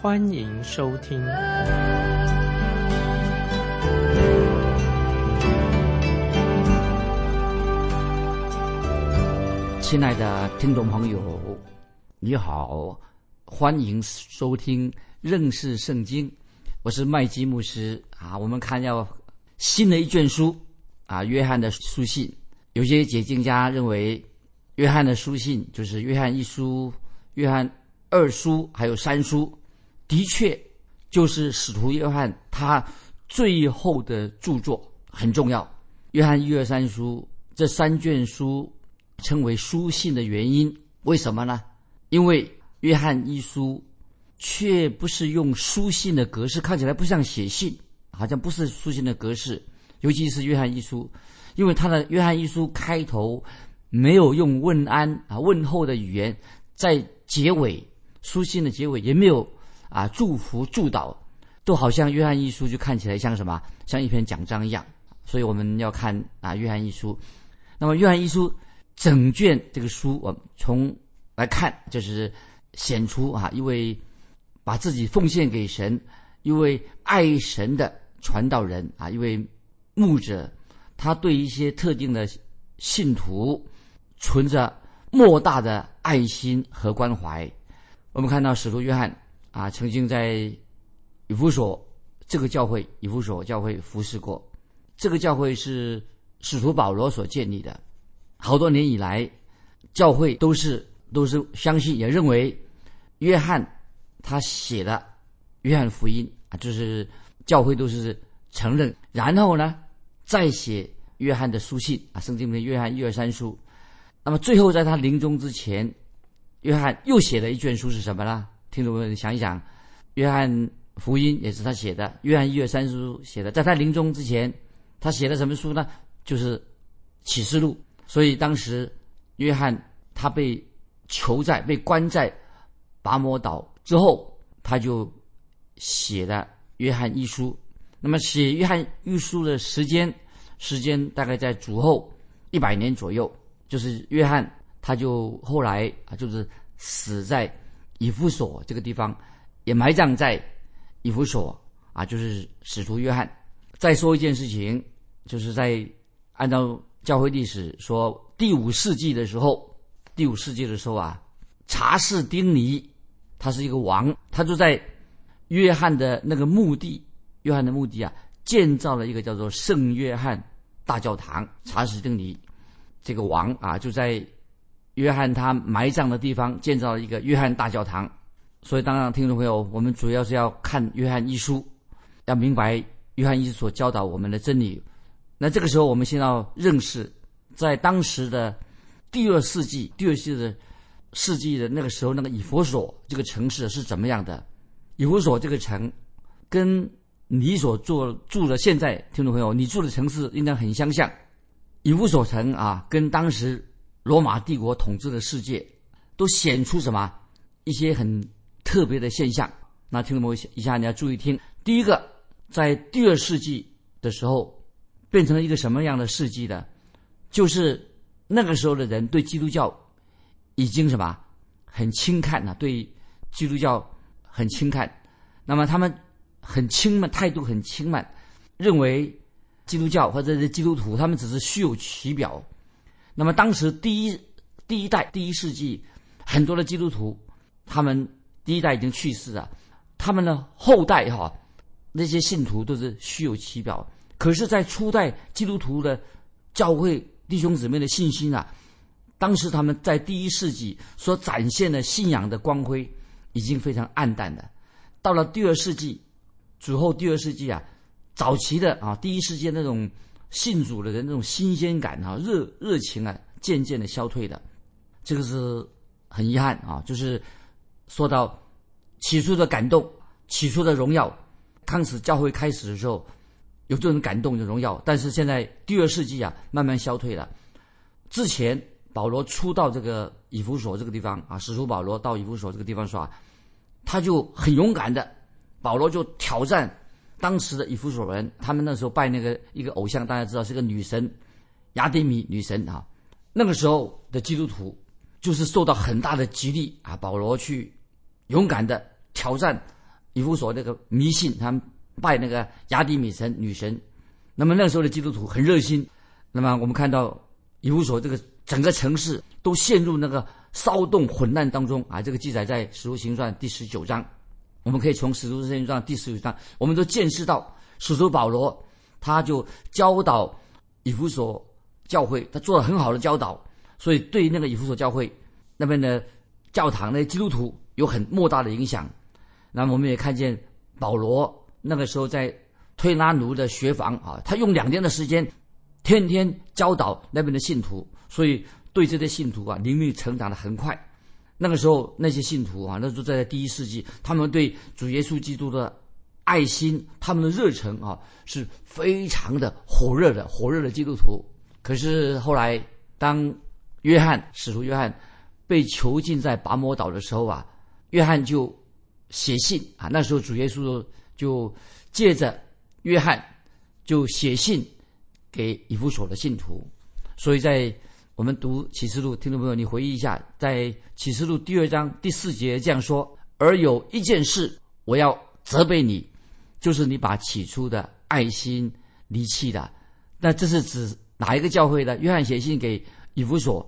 欢迎收听。亲爱的听众朋友，你好，欢迎收听认识圣经，我是麦基牧师啊。我们看要新的一卷书啊，约翰的书信。有些解经家认为，约翰的书信就是约翰一书、约翰二书还有三书，的确就是使徒约翰他最后的著作，很重要。约翰一二三书这三卷书。称为书信的原因，为什么呢？因为约翰一书却不是用书信的格式，看起来不像写信，好像不是书信的格式。尤其是约翰一书，因为他的约翰一书开头没有用问安啊问候的语言，在结尾书信的结尾也没有啊祝福祝祷，都好像约翰一书就看起来像什么，像一篇讲章一样。所以我们要看啊约翰一书，那么约翰一书。整卷这个书，我从来看，就是显出啊一位把自己奉献给神、一位爱神的传道人啊，一位牧者，他对一些特定的信徒存着莫大的爱心和关怀。我们看到使徒约翰啊，曾经在以弗所这个教会，以弗所教会服侍过。这个教会是使徒保罗所建立的。好多年以来，教会都是都是相信，也认为约翰他写的《约翰福音》啊，就是教会都是承认。然后呢，再写约翰的书信啊，圣经里面约翰一二三书。那么最后在他临终之前，约翰又写了一卷书是什么呢？听众们想一想，《约翰福音》也是他写的，《约翰一二三书》写的。在他临终之前，他写的什么书呢？就是《启示录》。所以当时，约翰他被囚在、被关在拔摩岛之后，他就写的《约翰一书》。那么写《约翰一书》的时间，时间大概在主后一百年左右。就是约翰他就后来啊，就是死在以弗所这个地方，也埋葬在以弗所啊，就是使徒约翰。再说一件事情，就是在按照。教会历史说，第五世纪的时候，第五世纪的时候啊，查士丁尼，他是一个王，他就在约翰的那个墓地，约翰的墓地啊，建造了一个叫做圣约翰大教堂。查士丁尼这个王啊，就在约翰他埋葬的地方建造了一个约翰大教堂。所以，当然，听众朋友，我们主要是要看约翰一书，要明白约翰一书所教导我们的真理。那这个时候，我们先要认识，在当时的第二世纪、第二世纪的世纪的那个时候，那个以弗所这个城市是怎么样的？以弗所这个城，跟你所住住的现在，听众朋友，你住的城市应该很相像。以弗所城啊，跟当时罗马帝国统治的世界，都显出什么一些很特别的现象？那听众朋友一下你要注意听。第一个，在第二世纪的时候。变成了一个什么样的世纪呢？就是那个时候的人对基督教已经什么很轻看了，对基督教很轻看。那么他们很轻慢，态度很轻慢，认为基督教或者是基督徒，他们只是虚有其表。那么当时第一第一代第一世纪很多的基督徒，他们第一代已经去世了，他们的后代哈那些信徒都是虚有其表。可是，在初代基督徒的教会弟兄姊妹的信心啊，当时他们在第一世纪所展现的信仰的光辉，已经非常暗淡了。到了第二世纪，主后第二世纪啊，早期的啊，第一世纪那种信主的人那种新鲜感啊、热热情啊，渐渐的消退的。这个是很遗憾啊，就是说到起初的感动、起初的荣耀。当时教会开始的时候有这种感动的荣耀，但是现在第二世纪啊，慢慢消退了。之前保罗初到这个以弗所这个地方啊，使徒保罗到以弗所这个地方说啊，他就很勇敢的，保罗就挑战当时的以弗所人，他们那时候拜那个一个偶像，大家知道是个女神雅典米女神啊。那个时候的基督徒就是受到很大的激励啊，保罗去勇敢的挑战以弗所那个迷信，他们拜那个雅典米神女神。那么那时候的基督徒很热心，那么我们看到。以弗所这个整个城市都陷入那个骚动混乱当中啊！这个记载在《使徒行传》第十九章，我们可以从《使徒行传》第十九章，我们都见识到使徒保罗他就教导以弗所教会，他做了很好的教导，所以对那个以弗所教会那边的教堂的基督徒有很莫大的影响。那么我们也看见保罗那个时候在推拉奴的学房啊，他用两天的时间。天天教导那边的信徒，所以对这些信徒啊，灵命成长的很快。那个时候，那些信徒啊，那时候在第一世纪，他们对主耶稣基督的爱心，他们的热忱啊，是非常的火热的，火热的基督徒。可是后来，当约翰使徒约翰被囚禁在拔摩岛的时候啊，约翰就写信啊，那时候主耶稣就借着约翰就写信。给以弗所的信徒，所以在我们读启示录，听众朋友，你回忆一下，在启示录第二章第四节这样说：“而有一件事我要责备你，就是你把起初的爱心离弃了。”那这是指哪一个教会的？约翰写信给以弗所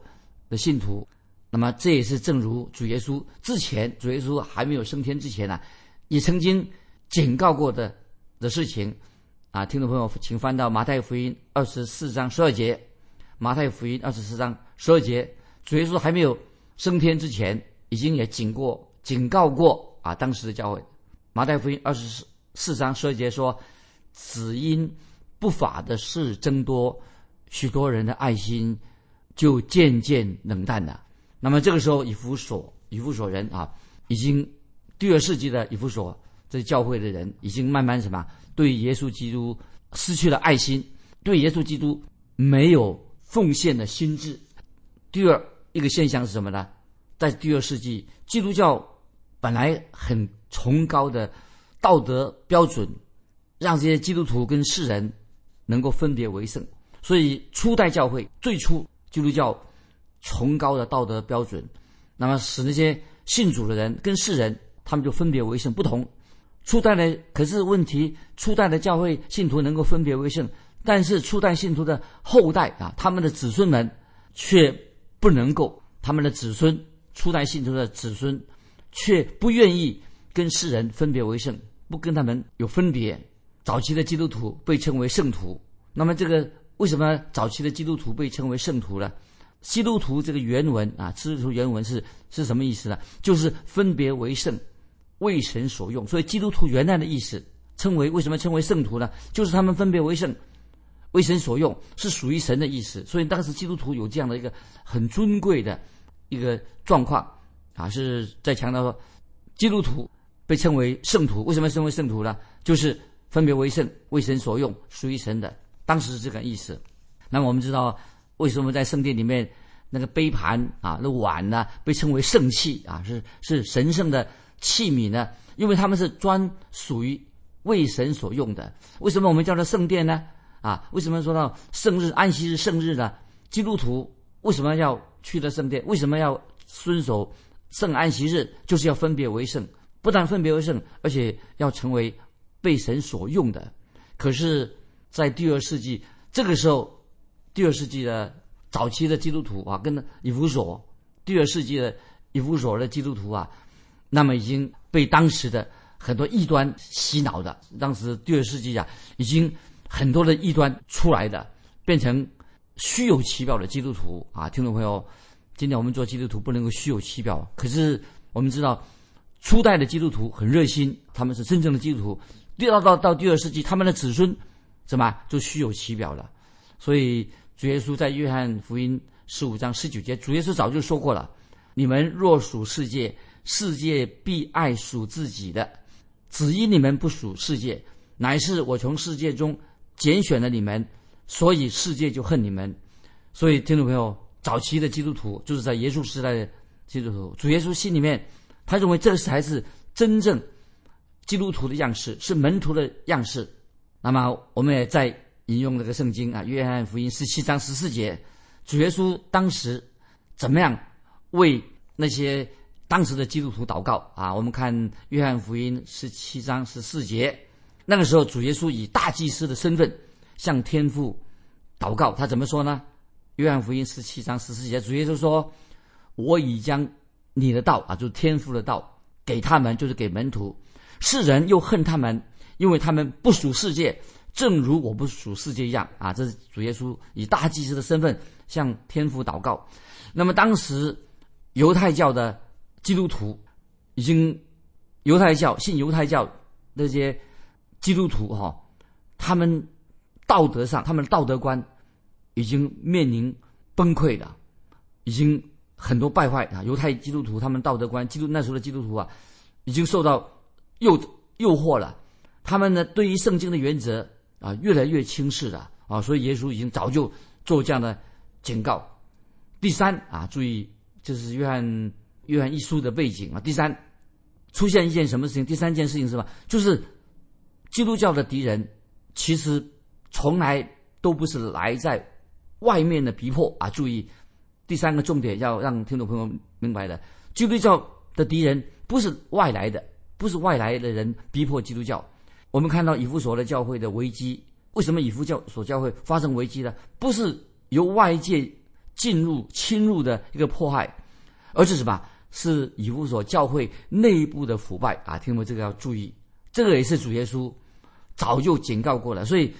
的信徒，那么这也是正如主耶稣之前，主耶稣还没有升天之前呢，也曾经警告过的的事情。啊，听众朋友，请翻到马太福音二十四章十二节。马太福音二十四章十二节，主耶稣还没有升天之前，已经也警过、警告过啊，当时的教会。马太福音二十四四章十二节说：“只因不法的事增多，许多人的爱心就渐渐冷淡了。”那么这个时候，以弗所、以弗所人啊，已经第二世纪的以弗所这教会的人，已经慢慢什么？对耶稣基督失去了爱心，对耶稣基督没有奉献的心智。第二一个现象是什么呢？在第二世纪，基督教本来很崇高的道德标准，让这些基督徒跟世人能够分别为圣。所以初代教会最初基督教崇高的道德标准，那么使那些信主的人跟世人他们就分别为圣不同。初代的可是问题，初代的教会信徒能够分别为圣，但是初代信徒的后代啊，他们的子孙们却不能够，他们的子孙初代信徒的子孙却不愿意跟世人分别为圣，不跟他们有分别。早期的基督徒被称为圣徒，那么这个为什么早期的基督徒被称为圣徒呢？基督徒这个原文啊，基督徒原文是是什么意思呢？就是分别为圣。为神所用，所以基督徒原来的意思称为为什么称为圣徒呢？就是他们分别为圣，为神所用，是属于神的意思。所以当时基督徒有这样的一个很尊贵的一个状况啊，是在强调说，基督徒被称为圣徒。为什么称为圣徒呢？就是分别为圣，为神所用，属于神的。当时是这个意思。那么我们知道，为什么在圣殿里面那个杯盘啊、那碗呢，被称为圣器啊，是是神圣的。器皿呢？因为他们是专属于为神所用的。为什么我们叫它圣殿呢？啊，为什么说到圣日、安息日、圣日呢？基督徒为什么要去的圣殿？为什么要遵守圣安息日？就是要分别为圣，不但分别为圣，而且要成为被神所用的。可是，在第二世纪这个时候，第二世纪的早期的基督徒啊，跟以弗所第二世纪的以弗所的基督徒啊。那么已经被当时的很多异端洗脑的，当时第二世纪啊，已经很多的异端出来的，变成虚有其表的基督徒啊，听众朋友，今天我们做基督徒不能够虚有其表，可是我们知道初代的基督徒很热心，他们是真正的基督徒，第二到到第二世纪，他们的子孙怎么就虚有其表了？所以主耶稣在约翰福音十五章十九节，主耶稣早就说过了：你们若属世界。世界必爱属自己的，只因你们不属世界，乃是我从世界中拣选了你们，所以世界就恨你们。所以听众朋友，早期的基督徒就是在耶稣时代的基督徒，主耶稣心里面，他认为这才是真正基督徒的样式，是门徒的样式。那么我们也在引用这个圣经啊，《约翰福音》十七章十四节，主耶稣当时怎么样为那些当时的基督徒祷告啊？我们看《约翰福音》十七章十四节，那个时候主耶稣以大祭司的身份向天父祷告，他怎么说呢？《约翰福音》十七章十四节，主耶稣说：“我已将你的道啊，就是天父的道，给他们，就是给门徒。世人又恨他们。”因为他们不属世界，正如我不属世界一样啊！这是主耶稣以大祭司的身份向天父祷告。那么当时犹太教的基督徒已经，犹太教信犹太教那些基督徒哈，他们道德上他们的道德观已经面临崩溃了，已经很多败坏啊！犹太基督徒他们道德观，基督那时候的基督徒啊，已经受到诱诱惑了。他们呢，对于圣经的原则啊，越来越轻视了啊，所以耶稣已经早就做这样的警告。第三啊，注意，这是约翰约翰一书的背景啊。第三，出现一件什么事情？第三件事情是吧？就是基督教的敌人其实从来都不是来在外面的逼迫啊。注意，第三个重点要让听众朋友明白的，基督教的敌人不是外来的，不是外来的人逼迫基督教。我们看到以弗所的教会的危机，为什么以弗教所教会发生危机呢？不是由外界进入侵入的一个迫害，而是什么？是以弗所教会内部的腐败啊！听懂这个要注意，这个也是主耶稣早就警告过了。所以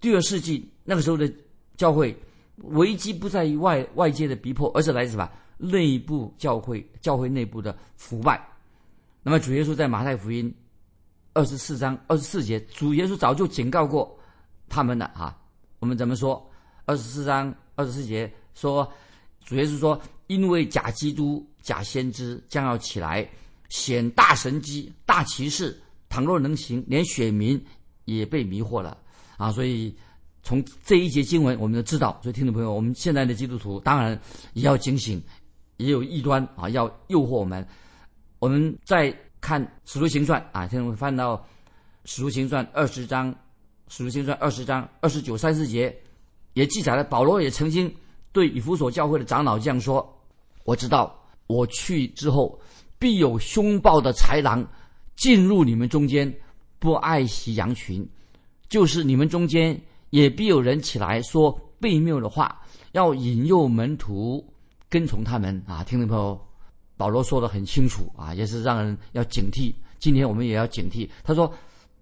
第二世纪那个时候的教会危机不在于外外界的逼迫，而是来自什么？内部教会教会内部的腐败。那么主耶稣在马太福音。二十四章二十四节，主耶稣早就警告过他们了啊！我们怎么说？二十四章二十四节说，主耶稣说：“因为假基督、假先知将要起来，显大神机、大骑士，倘若能行，连选民也被迷惑了啊！”所以从这一节经文，我们就知道，所以听众朋友，我们现在的基督徒当然也要警醒，也有异端啊，要诱惑我们。我们再。看《使徒行传》啊，现在我们翻到《使徒行传》二十章，《使徒行传》二十章二十九、三十节，也记载了保罗也曾经对以弗所教会的长老这样说：“我知道我去之后，必有凶暴的豺狼进入你们中间，不爱惜羊群；就是你们中间也必有人起来说悖谬的话，要引诱门徒跟从他们。”啊，听众朋友。保罗说的很清楚啊，也是让人要警惕。今天我们也要警惕。他说：“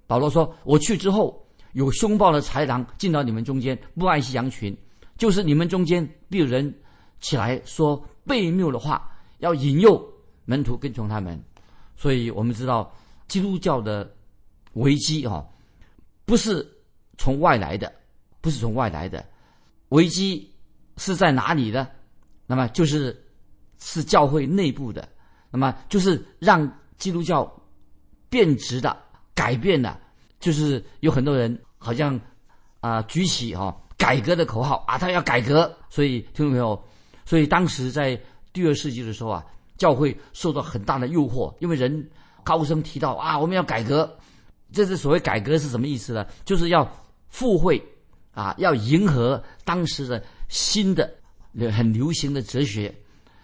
保罗说，我去之后，有凶暴的豺狼进到你们中间，不爱惜羊群，就是你们中间必有人起来说悖谬的话，要引诱门徒跟从他们。所以我们知道，基督教的危机哈，不是从外来的，不是从外来的，危机是在哪里呢？那么就是。”是教会内部的，那么就是让基督教变质的、改变的，就是有很多人好像啊举起哈改革的口号啊，他要改革。所以听众朋友，所以当时在第二世纪的时候啊，教会受到很大的诱惑，因为人高声提到啊，我们要改革。这是所谓改革是什么意思呢？就是要附会啊，要迎合当时的新的很流行的哲学。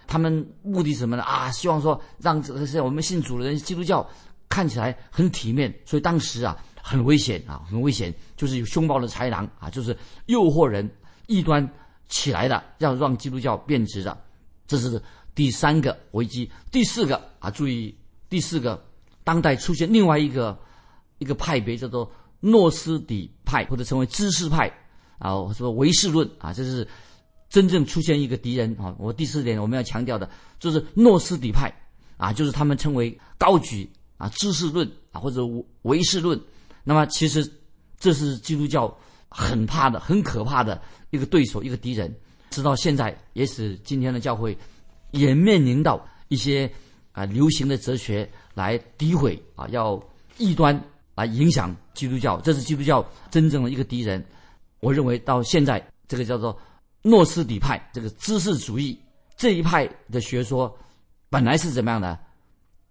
他们目的什么呢？啊，希望说让这些我们信主的人，基督教看起来很体面，所以当时啊很危险啊，很危险，就是有凶暴的豺狼啊，就是诱惑人异端起来的，要让基督教变质的，这是第三个危机。第四个啊，注意第四个，当代出现另外一个一个派别，叫做诺斯底派，或者称为知识派啊，说唯识论啊，这是。真正出现一个敌人啊！我第四点我们要强调的就是诺斯底派啊，就是他们称为高举啊知识论啊或者唯识论。那么其实这是基督教很怕的、很可怕的一个对手、一个敌人。直到现在，也使今天的教会也面临到一些啊流行的哲学来诋毁啊，要异端来影响基督教，这是基督教真正的一个敌人。我认为到现在，这个叫做诺斯底派，这个知识主义这一派的学说，本来是怎么样的？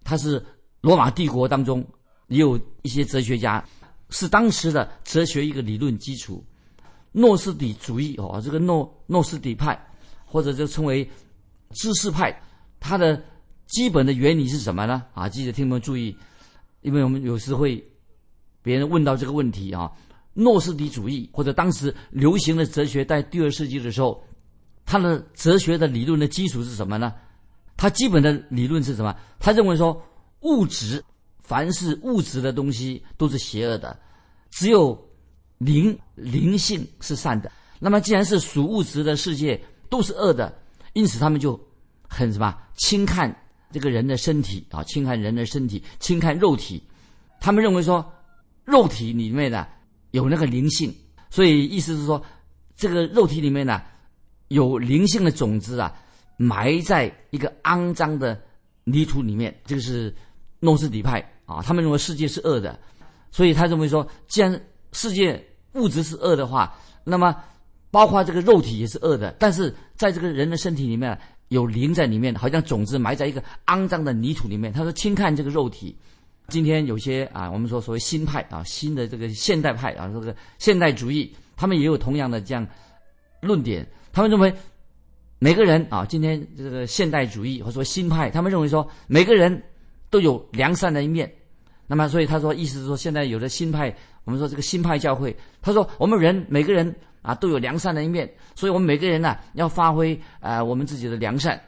它是罗马帝国当中也有一些哲学家，是当时的哲学一个理论基础。诺斯底主义哦，这个诺诺斯底派，或者就称为知识派，它的基本的原理是什么呢？啊，记得听众们注意，因为我们有时会别人问到这个问题啊。诺斯底主义或者当时流行的哲学，在第二世纪的时候，他的哲学的理论的基础是什么呢？他基本的理论是什么？他认为说，物质，凡是物质的东西都是邪恶的，只有灵灵性是善的。那么，既然是属物质的世界都是恶的，因此他们就很什么轻看这个人的身体啊，侵害人的身体，侵害肉体。他们认为说，肉体里面的。有那个灵性，所以意思是说，这个肉体里面呢，有灵性的种子啊，埋在一个肮脏的泥土里面。这个是诺斯底派啊，他们认为世界是恶的，所以他认为说，既然世界物质是恶的话，那么包括这个肉体也是恶的。但是在这个人的身体里面有灵在里面，好像种子埋在一个肮脏的泥土里面。他说轻看这个肉体。今天有些啊，我们说所谓新派啊，新的这个现代派啊，这个现代主义，他们也有同样的这样论点。他们认为每个人啊，今天这个现代主义或者说新派，他们认为说每个人都有良善的一面。那么，所以他说，意思是说，现在有的新派，我们说这个新派教会，他说我们人每个人啊都有良善的一面，所以我们每个人呢要发挥啊我们自己的良善。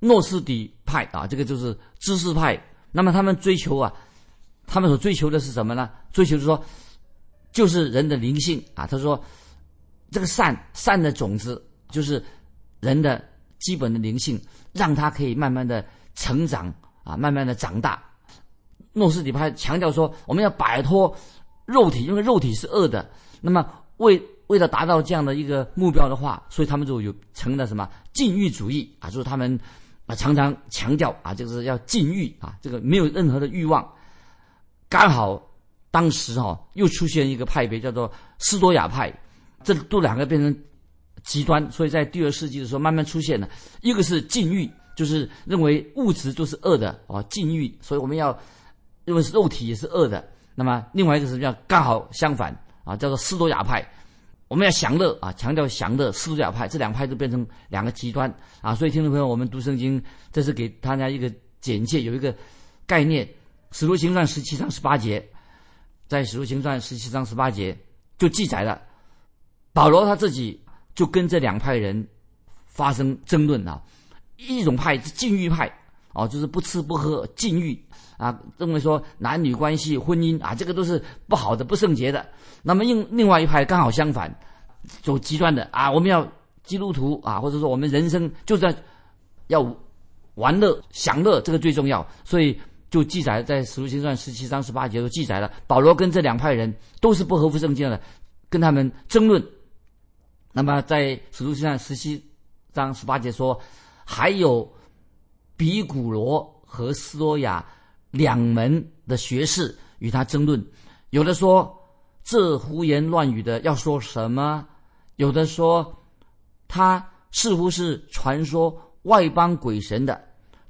诺斯底派啊，这个就是知识派。那么他们追求啊，他们所追求的是什么呢？追求是说，就是人的灵性啊。他说，这个善善的种子就是人的基本的灵性，让他可以慢慢的成长啊，慢慢的长大。诺斯底派强调说，我们要摆脱肉体，因为肉体是恶的。那么为为了达到这样的一个目标的话，所以他们就有成了什么禁欲主义啊，就是他们。啊，常常强调啊，就是要禁欲啊，这个没有任何的欲望。刚好当时哈又出现一个派别，叫做斯多亚派，这都两个变成极端，所以在第二世纪的时候慢慢出现了。一个是禁欲，就是认为物质都是恶的哦，禁欲，所以我们要认为是肉体也是恶的。那么另外一个是叫刚好相反啊，叫做斯多亚派。我们要享乐啊，强调享乐，斯多亚派这两派都变成两个极端啊。所以听众朋友，我们读圣经，这是给大家一个简介，有一个概念，《使徒行传》十七章十八节，在《使徒行传》十七章十八节就记载了，保罗他自己就跟这两派人发生争论啊。一种派是禁欲派哦，就是不吃不喝，禁欲啊，认为说男女关系、婚姻啊，这个都是不好的、不圣洁的。那么另另外一派刚好相反，走极端的啊，我们要基督徒啊，或者说我们人生就在要玩乐享乐，这个最重要。所以就记载在《使徒行传》十七章十八节都记载了，保罗跟这两派人都是不合乎圣经的，跟他们争论。那么在《使徒行传》十七章十八节说，还有比古罗和斯多亚两门的学士与他争论，有的说。这胡言乱语的要说什么？有的说他似乎是传说外邦鬼神的，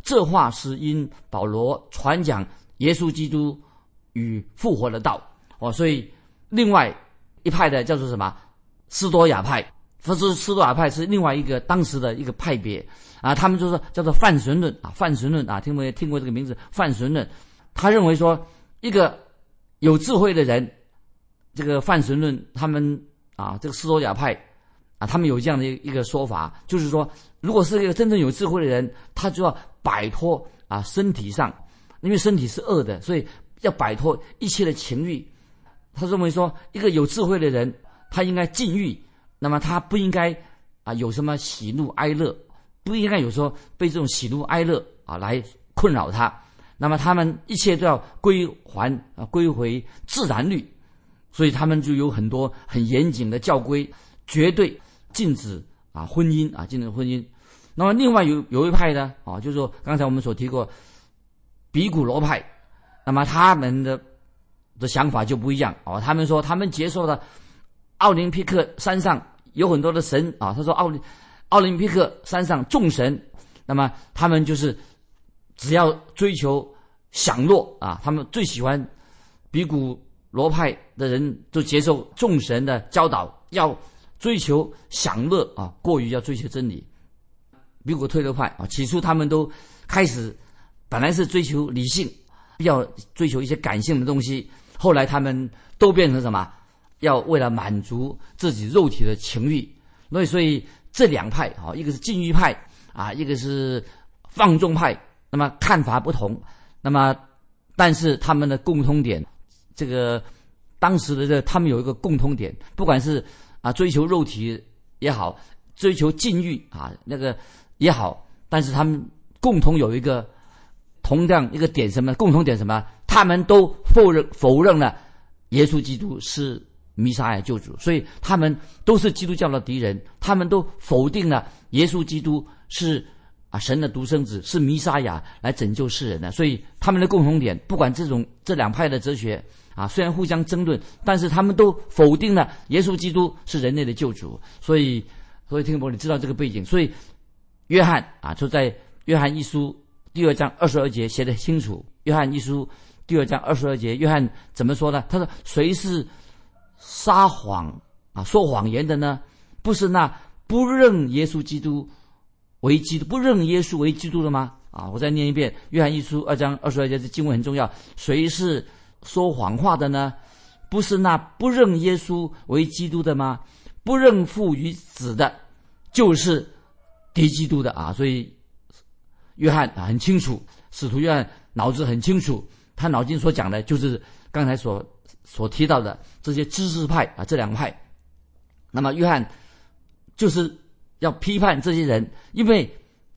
这话是因保罗传讲耶稣基督与复活的道哦。所以另外一派的叫做什么？斯多亚派，不是斯多亚派是另外一个当时的一个派别啊。他们就是叫做泛神论啊，泛神论啊，听没听过这个名字？泛神论，他认为说一个有智慧的人。这个泛神论，他们啊，这个斯多亚派啊，他们有这样的一个说法，就是说，如果是一个真正有智慧的人，他就要摆脱啊身体上，因为身体是恶的，所以要摆脱一切的情欲。他认为说，一个有智慧的人，他应该禁欲，那么他不应该啊有什么喜怒哀乐，不应该有时候被这种喜怒哀乐啊来困扰他。那么他们一切都要归还啊归回自然律。所以他们就有很多很严谨的教规，绝对禁止啊婚姻啊禁止婚姻。那么另外有有一派呢啊，就是说刚才我们所提过比古罗派，那么他们的的想法就不一样哦。他们说他们接受了奥林匹克山上有很多的神啊。他说奥林奥林匹克山上众神，那么他们就是只要追求享乐啊，他们最喜欢比古罗派的人都接受众神的教导，要追求享乐啊，过于要追求真理。比古推罗派啊，起初他们都开始本来是追求理性，要追求一些感性的东西，后来他们都变成什么？要为了满足自己肉体的情欲，所以所以这两派啊，一个是禁欲派啊，一个是放纵派，那么看法不同，那么但是他们的共通点，这个当时的这他们有一个共通点，不管是啊追求肉体也好，追求禁欲啊那个。也好，但是他们共同有一个同样一个点什么？共同点什么？他们都否认否认了耶稣基督是弥撒亚救主，所以他们都是基督教的敌人。他们都否定了耶稣基督是啊神的独生子，是弥撒亚来拯救世人的。所以他们的共同点，不管这种这两派的哲学啊，虽然互相争论，但是他们都否定了耶稣基督是人类的救主。所以，所以听众你知道这个背景，所以。约翰啊，就在约翰一书第二章二十二节写的清楚。约翰一书第二章二十二节，约翰怎么说呢？他说：“谁是撒谎啊，说谎言的呢？不是那不认耶稣基督为基督，不认耶稣为基督的吗？”啊，我再念一遍：约翰一书二章二十二节的经文很重要。谁是说谎话的呢？不是那不认耶稣为基督的吗？不认父与子的，就是。敌基督的啊，所以约翰很清楚，使徒约翰脑子很清楚，他脑筋所讲的就是刚才所所提到的这些知识派啊这两派。那么约翰就是要批判这些人，因为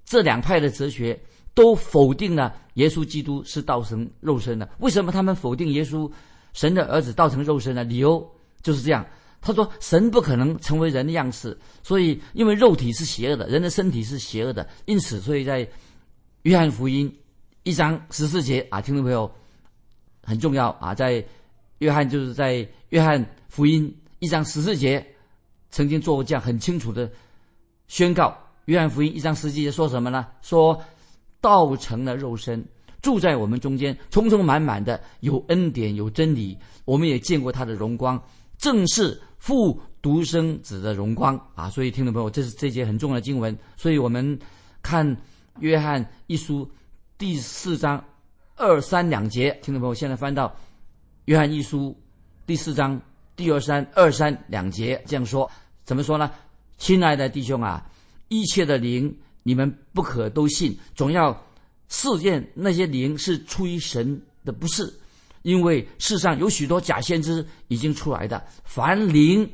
这两派的哲学都否定了耶稣基督是道成肉身的。为什么他们否定耶稣神的儿子道成肉身呢？理由就是这样。他说：“神不可能成为人的样式，所以因为肉体是邪恶的，人的身体是邪恶的，因此，所以在约翰福音一章十四节啊，听众朋友很重要啊，在约翰就是在约翰福音一章十四节曾经做过这样很清楚的宣告。约翰福音一章十四节说什么呢？说道成了肉身，住在我们中间，充充满满的有恩典有真理，我们也见过他的荣光，正是。”父独生子的荣光啊，所以听众朋友，这是这节很重要的经文。所以我们看约翰一书第四章二三两节，听众朋友现在翻到约翰一书第四章第二三二三两节，这样说怎么说呢？亲爱的弟兄啊，一切的灵你们不可都信，总要试验那些灵是出于神的，不是。因为世上有许多假先知已经出来的，凡灵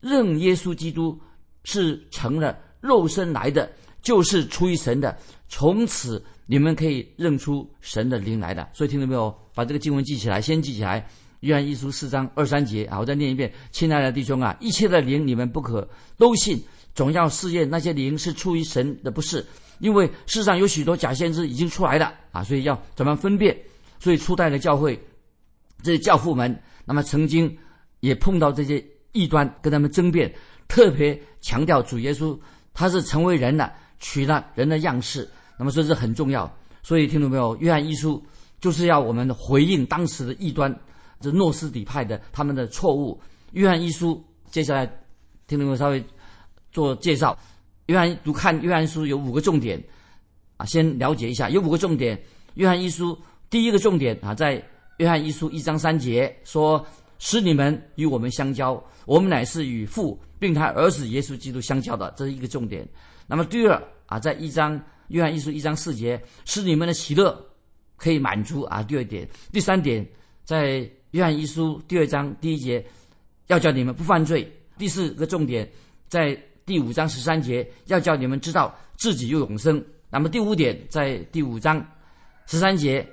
认耶稣基督是成了肉身来的，就是出于神的。从此你们可以认出神的灵来的。所以听到没有？把这个经文记起来，先记起来。约翰一书四章二三节啊，我再念一遍：亲爱的弟兄啊，一切的灵你们不可都信，总要试验那些灵是出于神的，不是。因为世上有许多假先知已经出来的啊，所以要怎么分辨？所以初代的教会。这些教父们，那么曾经也碰到这些异端，跟他们争辩，特别强调主耶稣他是成为人了，取了人的样式，那么说这是很重要。所以听懂没有？约翰一书就是要我们回应当时的异端，这诺斯底派的他们的错误。约翰一书接下来听懂没有？稍微做介绍。约翰读看约翰书有五个重点啊，先了解一下，有五个重点。约翰一书第一个重点啊，在。约翰一书一章三节说：“使你们与我们相交，我们乃是与父并他儿子耶稣基督相交的，这是一个重点。那么第二啊，在一章约翰一书一章四节，使你们的喜乐可以满足啊。第二点，第三点，在约翰一书第二章第一节，要叫你们不犯罪。第四个重点，在第五章十三节，要叫你们知道自己有永生。那么第五点，在第五章十三节。”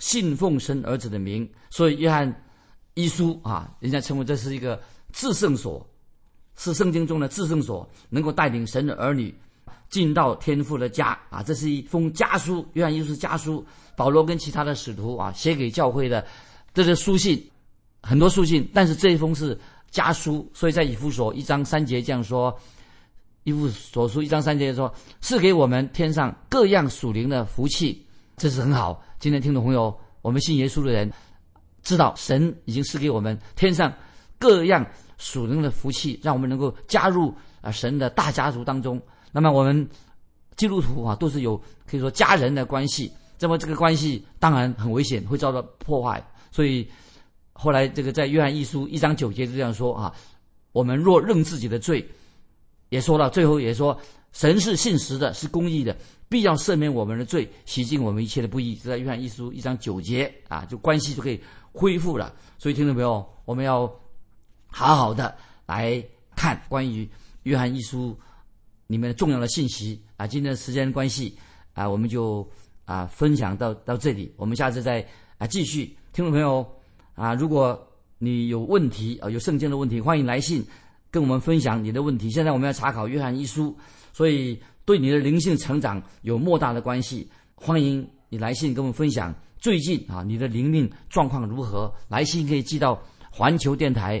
信奉神儿子的名，所以约翰一书啊，人家称为这是一个至圣所，是圣经中的至圣所，能够带领神的儿女进到天父的家啊。这是一封家书，约翰一书家书，保罗跟其他的使徒啊写给教会的这些书信，很多书信，但是这一封是家书，所以在以弗所一章三节这样说：以弗所书一章三节说，是给我们天上各样属灵的福气，这是很好。今天听众朋友，我们信耶稣的人知道，神已经赐给我们天上各样属灵的福气，让我们能够加入啊神的大家族当中。那么我们基督徒啊，都是有可以说家人的关系。那么这个关系当然很危险，会遭到破坏。所以后来这个在约翰一书一章九节就这样说啊：我们若认自己的罪，也说到最后也说，神是信实的，是公义的，必要赦免我们的罪，洗净我们一切的不义。这在约翰一书一章九节啊，就关系就可以恢复了。所以听众朋友，我们要好好的来看关于约翰一书里面重要的信息啊。今天的时间关系啊，我们就。啊，分享到到这里，我们下次再啊继续。听众朋友啊，如果你有问题啊，有圣经的问题，欢迎来信跟我们分享你的问题。现在我们要查考约翰一书，所以对你的灵性成长有莫大的关系。欢迎你来信跟我们分享最近啊你的灵命状况如何？来信可以寄到环球电台